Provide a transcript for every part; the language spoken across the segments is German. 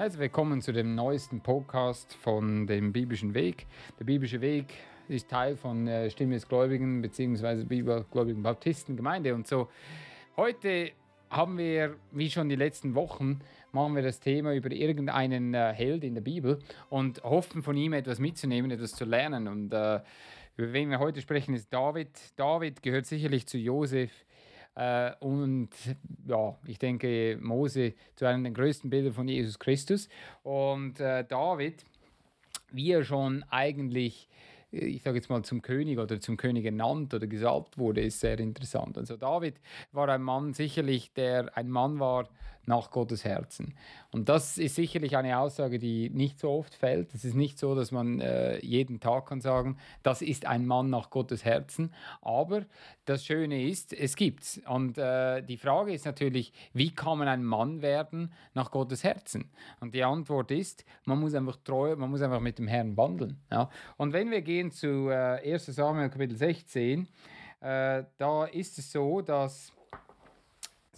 Herzlich willkommen zu dem neuesten Podcast von dem biblischen Weg. Der biblische Weg ist Teil von äh, Stimme des Gläubigen bzw. Bibelgläubigen Baptistengemeinde und so. Heute haben wir, wie schon die letzten Wochen, machen wir das Thema über irgendeinen äh, Held in der Bibel und hoffen von ihm etwas mitzunehmen, etwas zu lernen. Und äh, über wen wir heute sprechen, ist David. David gehört sicherlich zu Josef und ja, ich denke, Mose zu einem der größten Bilder von Jesus Christus. Und äh, David, wie er schon eigentlich äh, ich sage jetzt mal, zum König oder zum König ernannt oder gesalbt wurde, ist sehr interessant. Also David war ein Mann sicherlich, der ein Mann war nach Gottes Herzen. Und das ist sicherlich eine Aussage, die nicht so oft fällt. Es ist nicht so, dass man äh, jeden Tag kann sagen, das ist ein Mann nach Gottes Herzen. Aber das Schöne ist, es gibt's. Und äh, die Frage ist natürlich, wie kann man ein Mann werden nach Gottes Herzen? Und die Antwort ist, man muss einfach treu, man muss einfach mit dem Herrn wandeln. Ja? Und wenn wir gehen zu äh, 1 Samuel Kapitel 16, äh, da ist es so, dass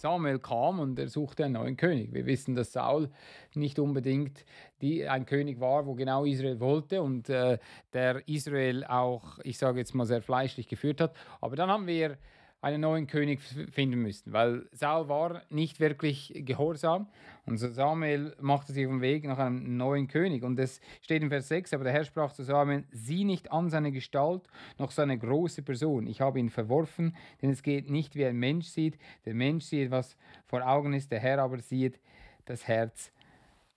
Samuel kam und er suchte einen neuen König. Wir wissen, dass Saul nicht unbedingt die, ein König war, wo genau Israel wollte und äh, der Israel auch, ich sage jetzt mal, sehr fleischlich geführt hat. Aber dann haben wir einen neuen König finden müssten, weil Saul war nicht wirklich gehorsam und Samuel machte sich auf den Weg nach einem neuen König und es steht in Vers 6, aber der Herr sprach zu Samuel, sieh nicht an seine Gestalt noch seine große Person, ich habe ihn verworfen, denn es geht nicht wie ein Mensch sieht, der Mensch sieht, was vor Augen ist, der Herr aber sieht das Herz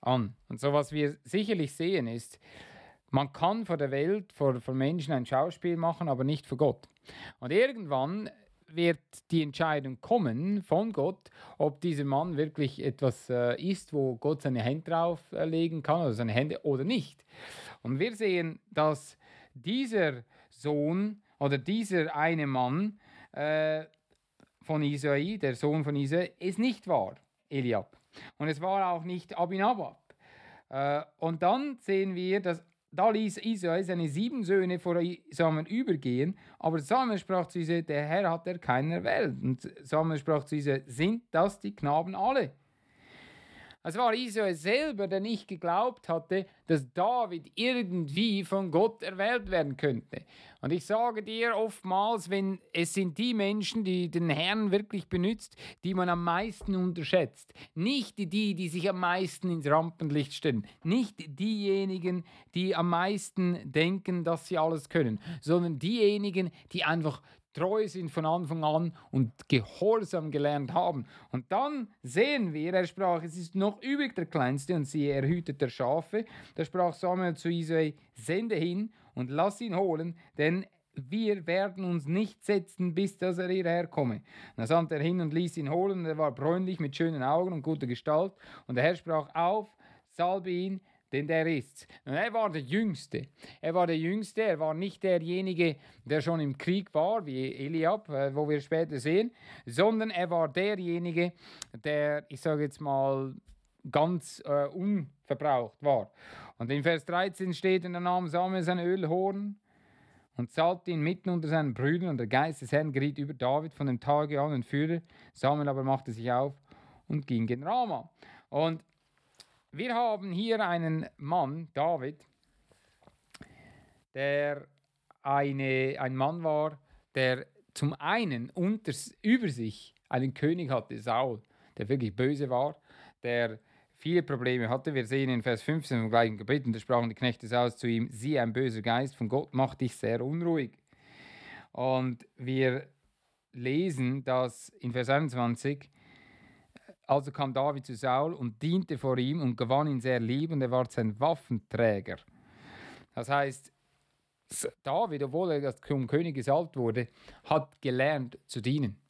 an. Und so was wir sicherlich sehen ist, man kann vor der Welt, vor, vor Menschen ein Schauspiel machen, aber nicht vor Gott. Und irgendwann wird die Entscheidung kommen von Gott, ob dieser Mann wirklich etwas äh, ist, wo Gott seine Hände drauf äh, kann, oder seine Hände oder nicht. Und wir sehen, dass dieser Sohn oder dieser eine Mann äh, von Isai, der Sohn von Isai, es nicht war, Eliab. Und es war auch nicht Abinabab. Äh, und dann sehen wir, dass da ließ Israel seine sieben Söhne vor Samuel übergehen, aber Samuel sprach zu Israel, der Herr hat er keinen erwählt. Und Samuel sprach zu Israel, sind das die Knaben alle? Es war Israel selber, der nicht geglaubt hatte, dass David irgendwie von Gott erwählt werden könnte. Und ich sage dir oftmals, wenn es sind die Menschen, die den Herrn wirklich benutzt, die man am meisten unterschätzt. Nicht die, die sich am meisten ins Rampenlicht stellen. Nicht diejenigen, die am meisten denken, dass sie alles können, sondern diejenigen, die einfach treu sind von Anfang an und Gehorsam gelernt haben. Und dann sehen wir, er sprach, es ist noch übrig der Kleinste und sie erhütet der Schafe. Da sprach Samuel zu Isai, sende hin und lass ihn holen, denn wir werden uns nicht setzen, bis dass er hierher komme. Da sandte er hin und ließ ihn holen, und er war bräunlich mit schönen Augen und guter Gestalt. Und der Herr sprach auf, salbe ihn, denn der ist's. Und er war der Jüngste. Er war der Jüngste, er war nicht derjenige, der schon im Krieg war, wie Eliab, äh, wo wir später sehen, sondern er war derjenige, der, ich sage jetzt mal, ganz äh, unverbraucht war. Und in Vers 13 steht, und er nahm Samuel sein Ölhorn und salbte ihn mitten unter seinen Brüdern, und der Geist des Herrn geriet über David von dem Tage an und führte. Samuel aber machte sich auf und ging gen Rama. Und wir haben hier einen Mann, David, der eine, ein Mann war, der zum einen unter, über sich einen König hatte, Saul, der wirklich böse war, der viele Probleme hatte. Wir sehen in Vers 15 vom gleichen Kapitel, da sprachen die Knechte Sauls zu ihm, sieh, ein böser Geist von Gott macht dich sehr unruhig. Und wir lesen, dass in Vers 21 also kam David zu Saul und diente vor ihm und gewann ihn sehr lieb und er war sein Waffenträger. Das heißt, David, obwohl er zum König gesalbt wurde, hat gelernt zu dienen.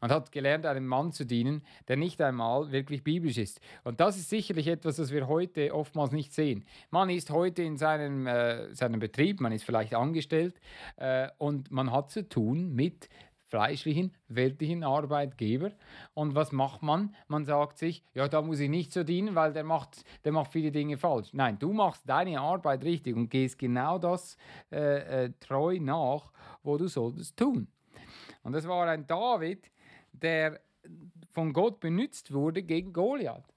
Man hat gelernt, einem Mann zu dienen, der nicht einmal wirklich biblisch ist. Und das ist sicherlich etwas, das wir heute oftmals nicht sehen. Man ist heute in seinem, äh, seinem Betrieb, man ist vielleicht angestellt äh, und man hat zu tun mit fleischlichen, weltlichen Arbeitgeber. Und was macht man? Man sagt sich, ja, da muss ich nicht so dienen, weil der macht, der macht viele Dinge falsch. Nein, du machst deine Arbeit richtig und gehst genau das äh, äh, treu nach, wo du solltest tun. Und das war ein David, der von Gott benutzt wurde gegen Goliath.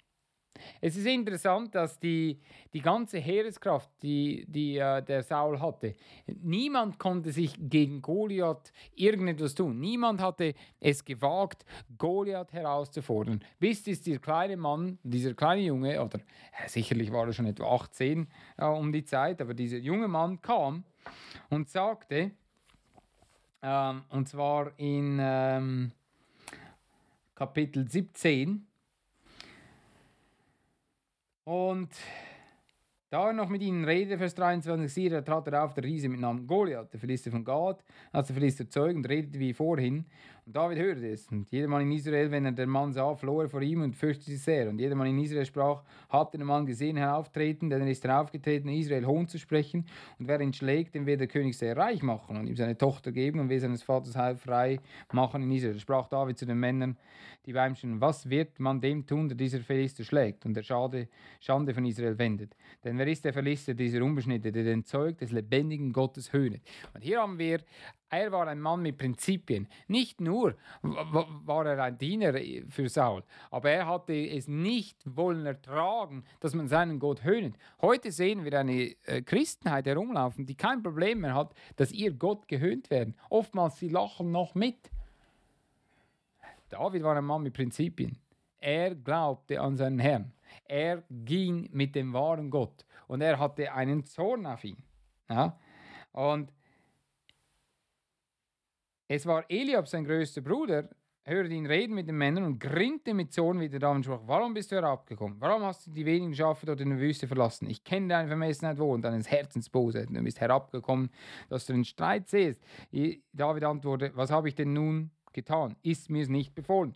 Es ist interessant, dass die, die ganze Heereskraft, die, die äh, der Saul hatte, niemand konnte sich gegen Goliath irgendetwas tun. Niemand hatte es gewagt, Goliath herauszufordern. Bis dieser kleine Mann, dieser kleine Junge, oder äh, sicherlich war er schon etwa 18 äh, um die Zeit, aber dieser junge Mann kam und sagte, ähm, und zwar in ähm, Kapitel 17, und da er noch mit ihnen redete, Vers 23, siehe, da trat er auf, der Riese mit Namen Goliath, der Philister von Gad, als der Philister Zeug und redete wie vorhin. Und David hörte es. Und jedermann in Israel, wenn er den Mann sah, floh er vor ihm und fürchtete sich sehr. Und jedermann in Israel sprach, habt den Mann gesehen herauftreten, denn er ist heraufgetreten, Israel Hohn zu sprechen. Und wer ihn schlägt, dem wird der König sehr reich machen und ihm seine Tochter geben und will seines Vaters Heil frei machen in Israel. Sprach David zu den Männern, die bei ihm stehen, was wird man dem tun, der dieser Philister schlägt und der Schade, Schande von Israel wendet? Denn wer ist der Philister, dieser Unbeschnittene, der den Zeug des lebendigen Gottes höhnet? Und hier haben wir er war ein Mann mit Prinzipien. Nicht nur war er ein Diener für Saul, aber er hatte es nicht wollen ertragen, dass man seinen Gott höhnt. Heute sehen wir eine äh, Christenheit herumlaufen, die kein Problem mehr hat, dass ihr Gott gehöhnt werden. Oftmals sie lachen noch mit. David war ein Mann mit Prinzipien. Er glaubte an seinen Herrn. Er ging mit dem wahren Gott und er hatte einen Zorn auf ihn. Ja? Und es war Eliab, sein größter Bruder, hörte ihn reden mit den Männern und grinnte mit Zorn wieder da und sprach, warum bist du herabgekommen? Warum hast du die wenigen Schafe dort in der Wüste verlassen? Ich kenne deine Vermessenheit wohl und deines Herzens Bosheit. Du bist herabgekommen, dass du den Streit siehst. David antwortete, was habe ich denn nun getan? Ist mir es nicht befohlen.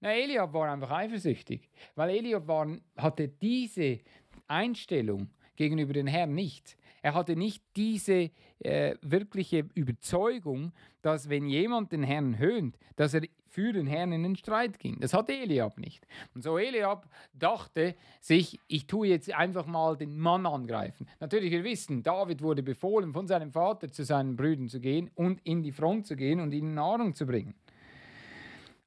Na, Eliab war einfach eifersüchtig, weil Eliab war, hatte diese Einstellung gegenüber den Herrn nicht. Er hatte nicht diese äh, wirkliche Überzeugung, dass wenn jemand den Herrn höhnt, dass er für den Herrn in den Streit ging. Das hatte Eliab nicht. Und so Eliab dachte sich, ich tue jetzt einfach mal den Mann angreifen. Natürlich, wir wissen, David wurde befohlen, von seinem Vater zu seinen Brüdern zu gehen und in die Front zu gehen und ihnen Nahrung zu bringen.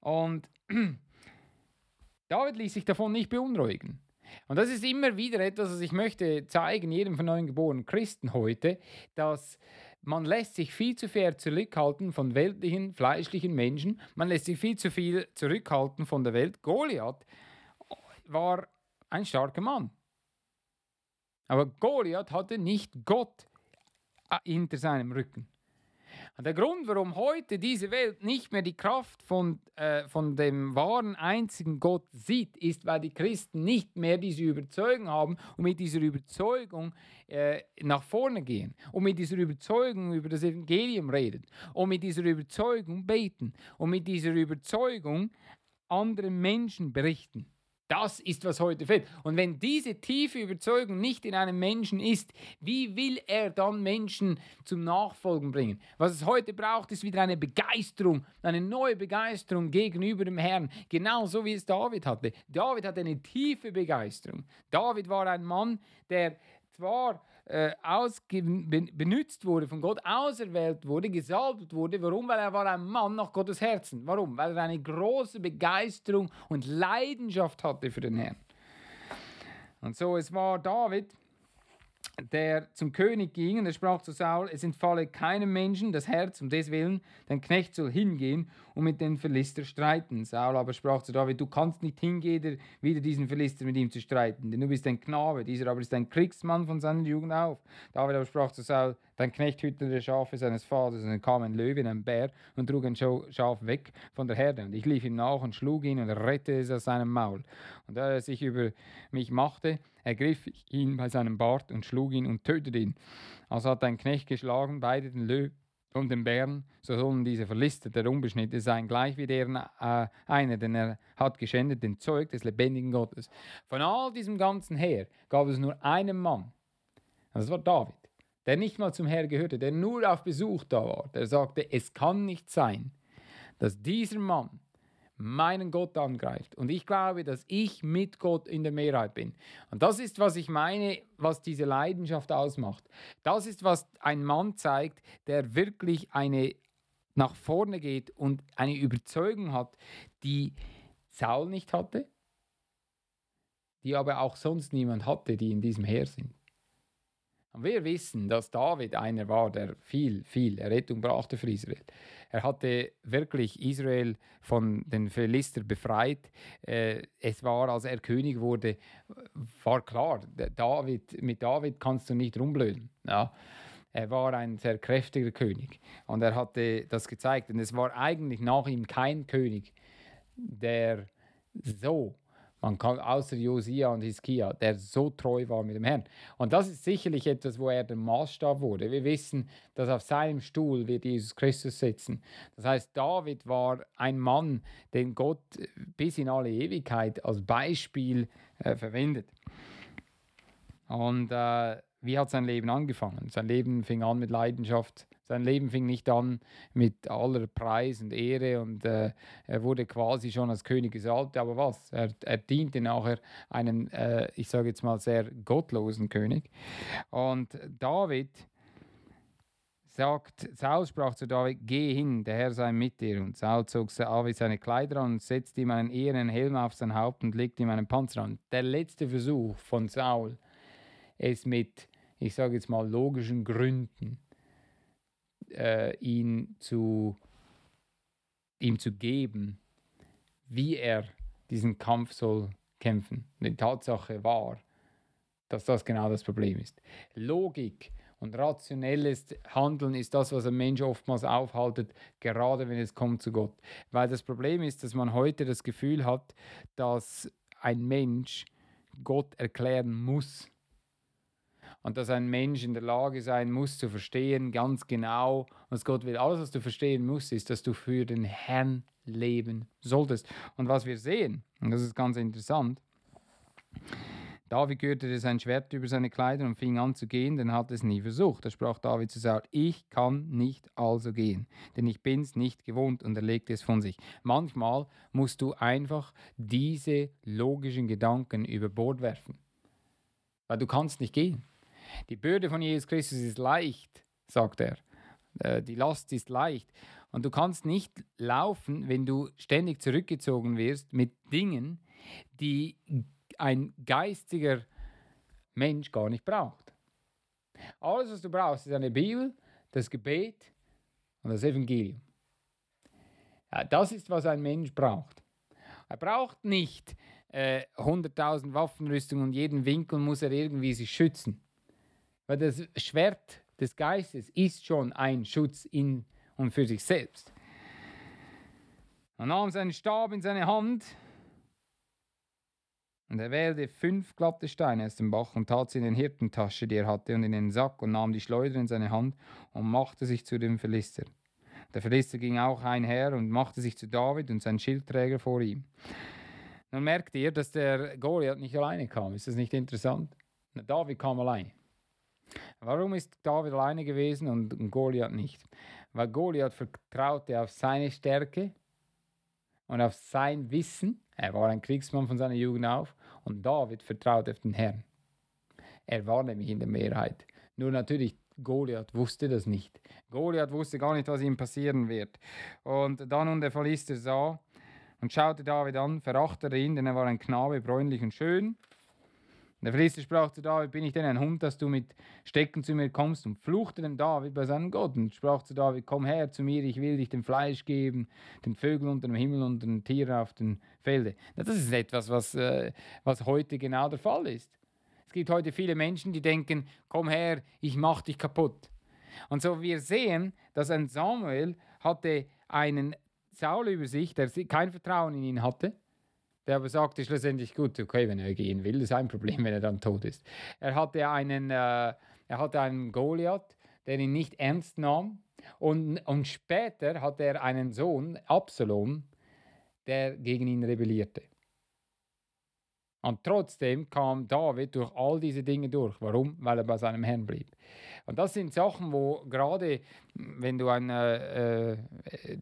Und David ließ sich davon nicht beunruhigen. Und das ist immer wieder etwas, was ich möchte zeigen, jedem von neuen geborenen Christen heute, dass man lässt sich viel zu viel zurückhalten von weltlichen, fleischlichen Menschen. Man lässt sich viel zu viel zurückhalten von der Welt. Goliath war ein starker Mann. Aber Goliath hatte nicht Gott hinter seinem Rücken. Und der Grund, warum heute diese Welt nicht mehr die Kraft von, äh, von dem wahren einzigen Gott sieht, ist, weil die Christen nicht mehr diese Überzeugung haben und mit dieser Überzeugung äh, nach vorne gehen und mit dieser Überzeugung über das Evangelium reden und mit dieser Überzeugung beten und mit dieser Überzeugung anderen Menschen berichten. Das ist, was heute fehlt. Und wenn diese tiefe Überzeugung nicht in einem Menschen ist, wie will er dann Menschen zum Nachfolgen bringen? Was es heute braucht, ist wieder eine Begeisterung, eine neue Begeisterung gegenüber dem Herrn, genauso wie es David hatte. David hatte eine tiefe Begeisterung. David war ein Mann, der zwar äh, benutzt wurde, von Gott auserwählt wurde, gesalbt wurde. Warum? Weil er war ein Mann nach Gottes Herzen. Warum? Weil er eine große Begeisterung und Leidenschaft hatte für den Herrn. Und so, es war David, der zum König ging und er sprach zu Saul, es entfalle keinem Menschen das Herz um des Willen, dein Knecht soll hingehen und mit den Philister streiten. Saul aber sprach zu David, du kannst nicht hingehen, wieder diesen Philister mit ihm zu streiten, denn du bist ein Knabe, dieser aber ist ein Kriegsmann von seiner Jugend auf. David aber sprach zu Saul, dein Knecht hütete Schafe seines Vaters, und dann kam ein Löwe, ein Bär und trug ein Schaf weg von der Herde. Und ich lief ihm nach und schlug ihn und rettete es aus seinem Maul. Und da er sich über mich machte, ergriff ich ihn bei seinem Bart und schlug ihn und tötete ihn. Also hat ein Knecht geschlagen, beide den Löwen und den Bären, so sollen diese verlistet der Unbeschnitte sein, gleich wie deren äh, einer, denn er hat geschändet den Zeug des lebendigen Gottes. Von all diesem ganzen Heer gab es nur einen Mann, das war David, der nicht mal zum Herr gehörte, der nur auf Besuch da war. Der sagte, es kann nicht sein, dass dieser Mann meinen Gott angreift. Und ich glaube, dass ich mit Gott in der Mehrheit bin. Und das ist, was ich meine, was diese Leidenschaft ausmacht. Das ist, was ein Mann zeigt, der wirklich eine nach vorne geht und eine Überzeugung hat, die Saul nicht hatte, die aber auch sonst niemand hatte, die in diesem Heer sind. Wir wissen, dass David einer war, der viel, viel Rettung brachte für Israel. Er hatte wirklich Israel von den Philister befreit. Äh, es war, als er König wurde, war klar, David, mit David kannst du nicht rumblöden. Ja. Er war ein sehr kräftiger König und er hatte das gezeigt. Und es war eigentlich nach ihm kein König, der so man kann außer Josia und Hiskia, der so treu war mit dem Herrn. Und das ist sicherlich etwas, wo er der Maßstab wurde. Wir wissen, dass auf seinem Stuhl wird Jesus Christus sitzen. Das heißt, David war ein Mann, den Gott bis in alle Ewigkeit als Beispiel äh, verwendet. Und äh, wie hat sein Leben angefangen? Sein Leben fing an mit Leidenschaft sein Leben fing nicht an mit aller Preis und Ehre und äh, er wurde quasi schon als König gesalbt. Aber was? Er, er diente nachher einem, äh, ich sage jetzt mal, sehr gottlosen König. Und David sagt, Saul sprach zu David, geh hin, der Herr sei mit dir. Und Saul zog David seine Kleider an und setzte ihm einen ehernen Helm auf sein Haupt und legte ihm einen Panzer an. Der letzte Versuch von Saul, es mit, ich sage jetzt mal, logischen Gründen äh, ihn zu, ihm zu geben, wie er diesen Kampf soll kämpfen. Die Tatsache war, dass das genau das Problem ist. Logik und rationelles Handeln ist das, was ein Mensch oftmals aufhaltet, gerade wenn es kommt zu Gott. Weil das Problem ist, dass man heute das Gefühl hat, dass ein Mensch Gott erklären muss und dass ein Mensch in der Lage sein muss zu verstehen, ganz genau, was Gott will. Alles, was du verstehen musst, ist, dass du für den Herrn leben solltest. Und was wir sehen, und das ist ganz interessant, David gürtete sein Schwert über seine Kleider und fing an zu gehen, denn er hat es nie versucht. Da sprach David zu Saul, ich kann nicht also gehen, denn ich bin's nicht gewohnt und er legte es von sich. Manchmal musst du einfach diese logischen Gedanken über Bord werfen, weil du kannst nicht gehen. Die Bürde von Jesus Christus ist leicht, sagt er. Äh, die Last ist leicht. Und du kannst nicht laufen, wenn du ständig zurückgezogen wirst mit Dingen, die ein geistiger Mensch gar nicht braucht. Alles, was du brauchst, ist eine Bibel, das Gebet und das Evangelium. Ja, das ist, was ein Mensch braucht. Er braucht nicht äh, 100.000 Waffenrüstungen und jeden Winkel muss er irgendwie sich schützen. Weil das Schwert des Geistes ist schon ein Schutz in und für sich selbst. Er nahm seinen Stab in seine Hand und er wählte fünf glatte Steine aus dem Bach und tat sie in den Hirtentasche, die er hatte, und in den Sack und nahm die Schleuder in seine Hand und machte sich zu dem Philister. Der Philister ging auch einher und machte sich zu David und sein Schildträger vor ihm. Nun merkt ihr, dass der Goliath nicht alleine kam. Ist das nicht interessant? David kam alleine. Warum ist David alleine gewesen und Goliath nicht? Weil Goliath vertraute auf seine Stärke und auf sein Wissen. Er war ein Kriegsmann von seiner Jugend auf und David vertraute auf den Herrn. Er war nämlich in der Mehrheit. Nur natürlich, Goliath wusste das nicht. Goliath wusste gar nicht, was ihm passieren wird. Und da nun der Philister sah und schaute David an, verachtete ihn, denn er war ein Knabe, bräunlich und schön. Der Philister sprach zu David, bin ich denn ein Hund, dass du mit Stecken zu mir kommst? Und fluchte den David bei seinem Gott und sprach zu David, komm her zu mir, ich will dich dem Fleisch geben, den Vögeln unter dem Himmel und den Tieren auf dem Felde. Das ist etwas, was, äh, was heute genau der Fall ist. Es gibt heute viele Menschen, die denken, komm her, ich mach dich kaputt. Und so wir sehen, dass ein Samuel hatte einen Saul über sich, der kein Vertrauen in ihn hatte der aber sagte schlussendlich, gut, okay, wenn er gehen will, ist ein Problem, wenn er dann tot ist. Er hatte einen, äh, er hatte einen Goliath, der ihn nicht ernst nahm Und, und später hat er einen Sohn, Absalom, der gegen ihn rebellierte. Und trotzdem kam David durch all diese Dinge durch. Warum? Weil er bei seinem Herrn blieb. Und das sind Sachen, wo gerade, wenn du ein äh, äh,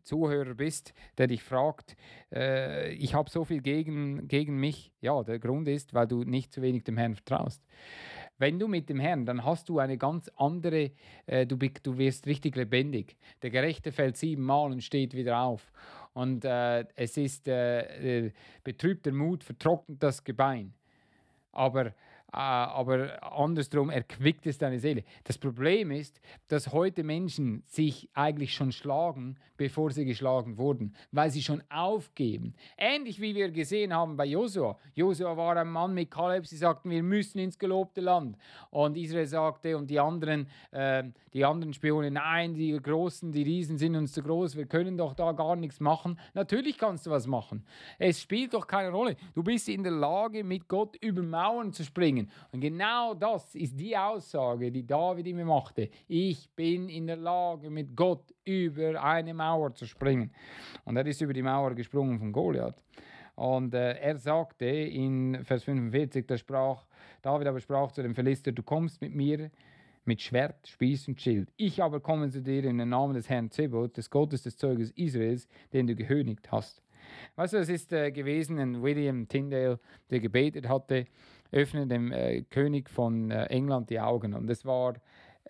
Zuhörer bist, der dich fragt, äh, ich habe so viel gegen, gegen mich. Ja, der Grund ist, weil du nicht zu wenig dem Herrn vertraust. Wenn du mit dem Herrn, dann hast du eine ganz andere, äh, du, du wirst richtig lebendig. Der Gerechte fällt siebenmal und steht wieder auf. Und äh, es ist äh, äh, betrübter Mut, vertrocknet das Gebein. Aber aber andersrum erquickt es deine Seele. Das Problem ist, dass heute Menschen sich eigentlich schon schlagen, bevor sie geschlagen wurden, weil sie schon aufgeben. Ähnlich wie wir gesehen haben bei Josua. Josua war ein Mann mit Kaleb, sie sagten, wir müssen ins gelobte Land. Und Israel sagte und die anderen, äh, die anderen Spione, nein, die Großen, die Riesen sind uns zu groß, wir können doch da gar nichts machen. Natürlich kannst du was machen. Es spielt doch keine Rolle. Du bist in der Lage, mit Gott über Mauern zu springen Und genau das ist die Aussage, die David immer machte. Ich bin in der Lage, mit Gott über eine Mauer zu springen. Und er ist über die Mauer gesprungen von Goliath. Und äh, er sagte in Vers 45, da sprach, David aber sprach zu dem Philister, du kommst mit mir mit Schwert, Spieß und Schild. Ich aber komme zu dir in den Namen des Herrn Zebot, des Gottes des Zeuges Israels, den du gehönigt hast. Weißt du, es ist äh, gewesen ein William Tyndale, der gebetet hatte, öffne dem äh, König von äh, England die Augen. Und es war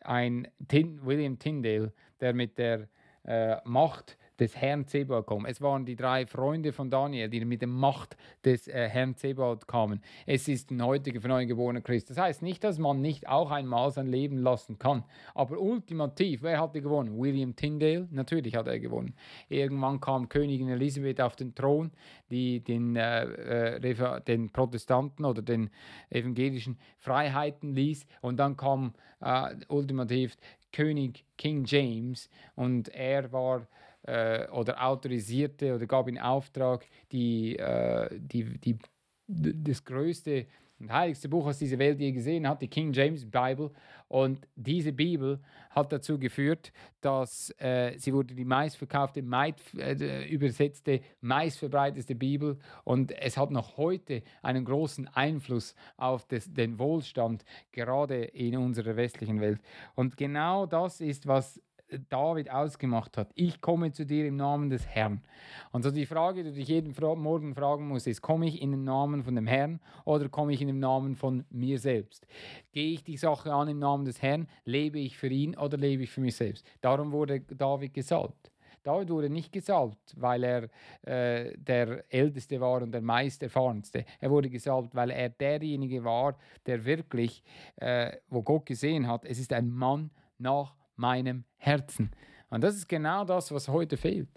ein Tin William Tyndale, der mit der äh, Macht des Herrn Zebaoth kommen. Es waren die drei Freunde von Daniel, die mit der Macht des äh, Herrn Zebaoth kamen. Es ist ein heutiger von neugeborener Christ. Das heißt nicht, dass man nicht auch einmal sein Leben lassen kann. Aber ultimativ, wer hatte gewonnen? William Tyndale? Natürlich hat er gewonnen. Irgendwann kam Königin Elisabeth auf den Thron, die den, äh, äh, den Protestanten oder den evangelischen Freiheiten ließ. Und dann kam äh, ultimativ König King James und er war äh, oder autorisierte oder gab in Auftrag die, äh, die, die, das größte und heiligste Buch, was diese Welt je gesehen hat, die King James Bible. Und diese Bibel hat dazu geführt, dass äh, sie wurde die meistverkaufte, meist, äh, übersetzte, meistverbreiteste Bibel. Und es hat noch heute einen großen Einfluss auf das, den Wohlstand, gerade in unserer westlichen Welt. Und genau das ist, was David ausgemacht hat. Ich komme zu dir im Namen des Herrn. Und so die Frage, die du dich jeden Morgen fragen musst, ist, komme ich in den Namen von dem Herrn oder komme ich in den Namen von mir selbst? Gehe ich die Sache an im Namen des Herrn? Lebe ich für ihn oder lebe ich für mich selbst? Darum wurde David gesalbt. David wurde nicht gesalbt, weil er äh, der Älteste war und der meist Erfahrenste. Er wurde gesalbt, weil er derjenige war, der wirklich, äh, wo Gott gesehen hat, es ist ein Mann nach meinem Herzen. Und das ist genau das, was heute fehlt.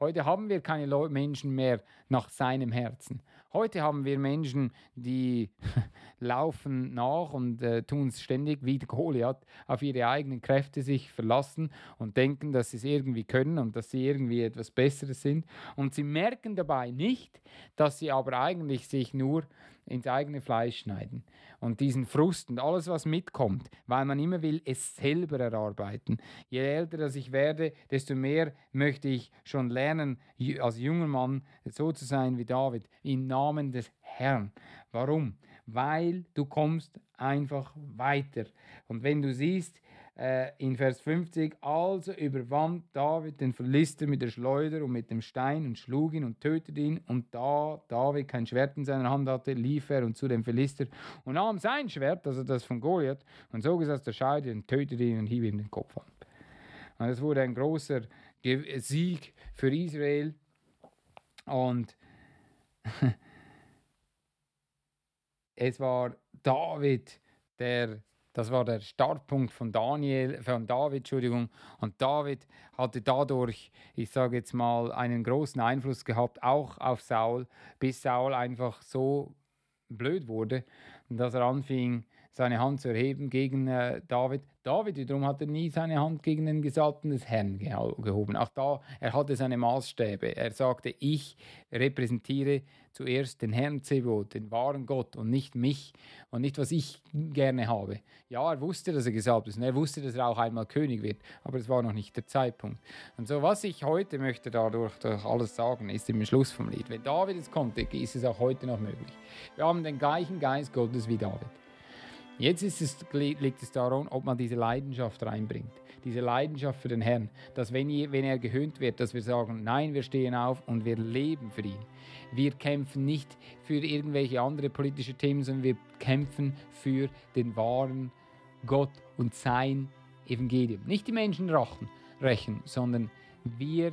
Heute haben wir keine Menschen mehr nach seinem Herzen. Heute haben wir Menschen, die laufen nach und äh, tun es ständig wie Goliath auf ihre eigenen Kräfte sich verlassen und denken, dass sie es irgendwie können und dass sie irgendwie etwas Besseres sind. Und sie merken dabei nicht, dass sie aber eigentlich sich nur ins eigene Fleisch schneiden und diesen Frust und alles, was mitkommt, weil man immer will, es selber erarbeiten. Je älter dass ich werde, desto mehr möchte ich schon lernen, als junger Mann so zu sein wie David, im Namen des Herrn. Warum? Weil du kommst einfach weiter. Und wenn du siehst, äh, in Vers 50, also überwand David den Philister mit der Schleuder und mit dem Stein und schlug ihn und tötete ihn. Und da David kein Schwert in seiner Hand hatte, lief er und zu dem Philister und nahm sein Schwert, also das von Goliath, und zog es aus der Scheide und tötete ihn und hieb ihm den Kopf ab. Und es wurde ein großer Sieg für Israel. Und es war David, der das war der Startpunkt von Daniel, von David, Entschuldigung. Und David hatte dadurch, ich sage jetzt mal, einen großen Einfluss gehabt, auch auf Saul, bis Saul einfach so blöd wurde, dass er anfing, seine Hand zu erheben gegen äh, David. David wiederum hatte nie seine Hand gegen den Gesalbten des Herrn gehoben. Auch da, er hatte seine Maßstäbe. Er sagte, ich repräsentiere zuerst den Herrn Zebot, den wahren Gott und nicht mich und nicht, was ich gerne habe. Ja, er wusste, dass er gesalbt ist und er wusste, dass er auch einmal König wird, aber es war noch nicht der Zeitpunkt. Und so, was ich heute möchte dadurch durch alles sagen, ist im Schluss vom Lied. Wenn David es konnte, ist es auch heute noch möglich. Wir haben den gleichen Geist Gottes wie David. Jetzt es, liegt es daran, ob man diese Leidenschaft reinbringt. Diese Leidenschaft für den Herrn. Dass wenn, wenn er gehöhnt wird, dass wir sagen, nein, wir stehen auf und wir leben für ihn. Wir kämpfen nicht für irgendwelche andere politische Themen, sondern wir kämpfen für den wahren Gott und sein Evangelium. Nicht die Menschen rachen, rächen, sondern wir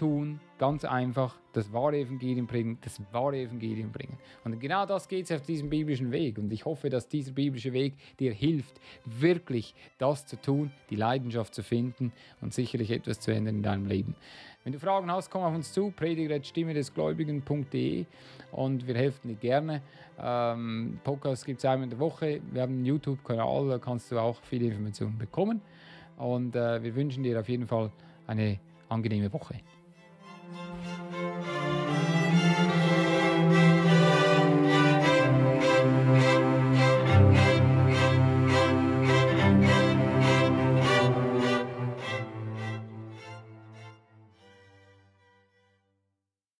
tun, ganz einfach das wahre Evangelium bringen, das wahre Evangelium bringen. Und genau das geht es auf diesem biblischen Weg. Und ich hoffe, dass dieser biblische Weg dir hilft, wirklich das zu tun, die Leidenschaft zu finden und sicherlich etwas zu ändern in deinem Leben. Wenn du Fragen hast, komm auf uns zu, prediger.stimme des Gläubigen.de und wir helfen dir gerne. Ähm, Podcast gibt es einmal in der Woche. Wir haben einen YouTube-Kanal, da kannst du auch viele Informationen bekommen. Und äh, wir wünschen dir auf jeden Fall eine angenehme Woche.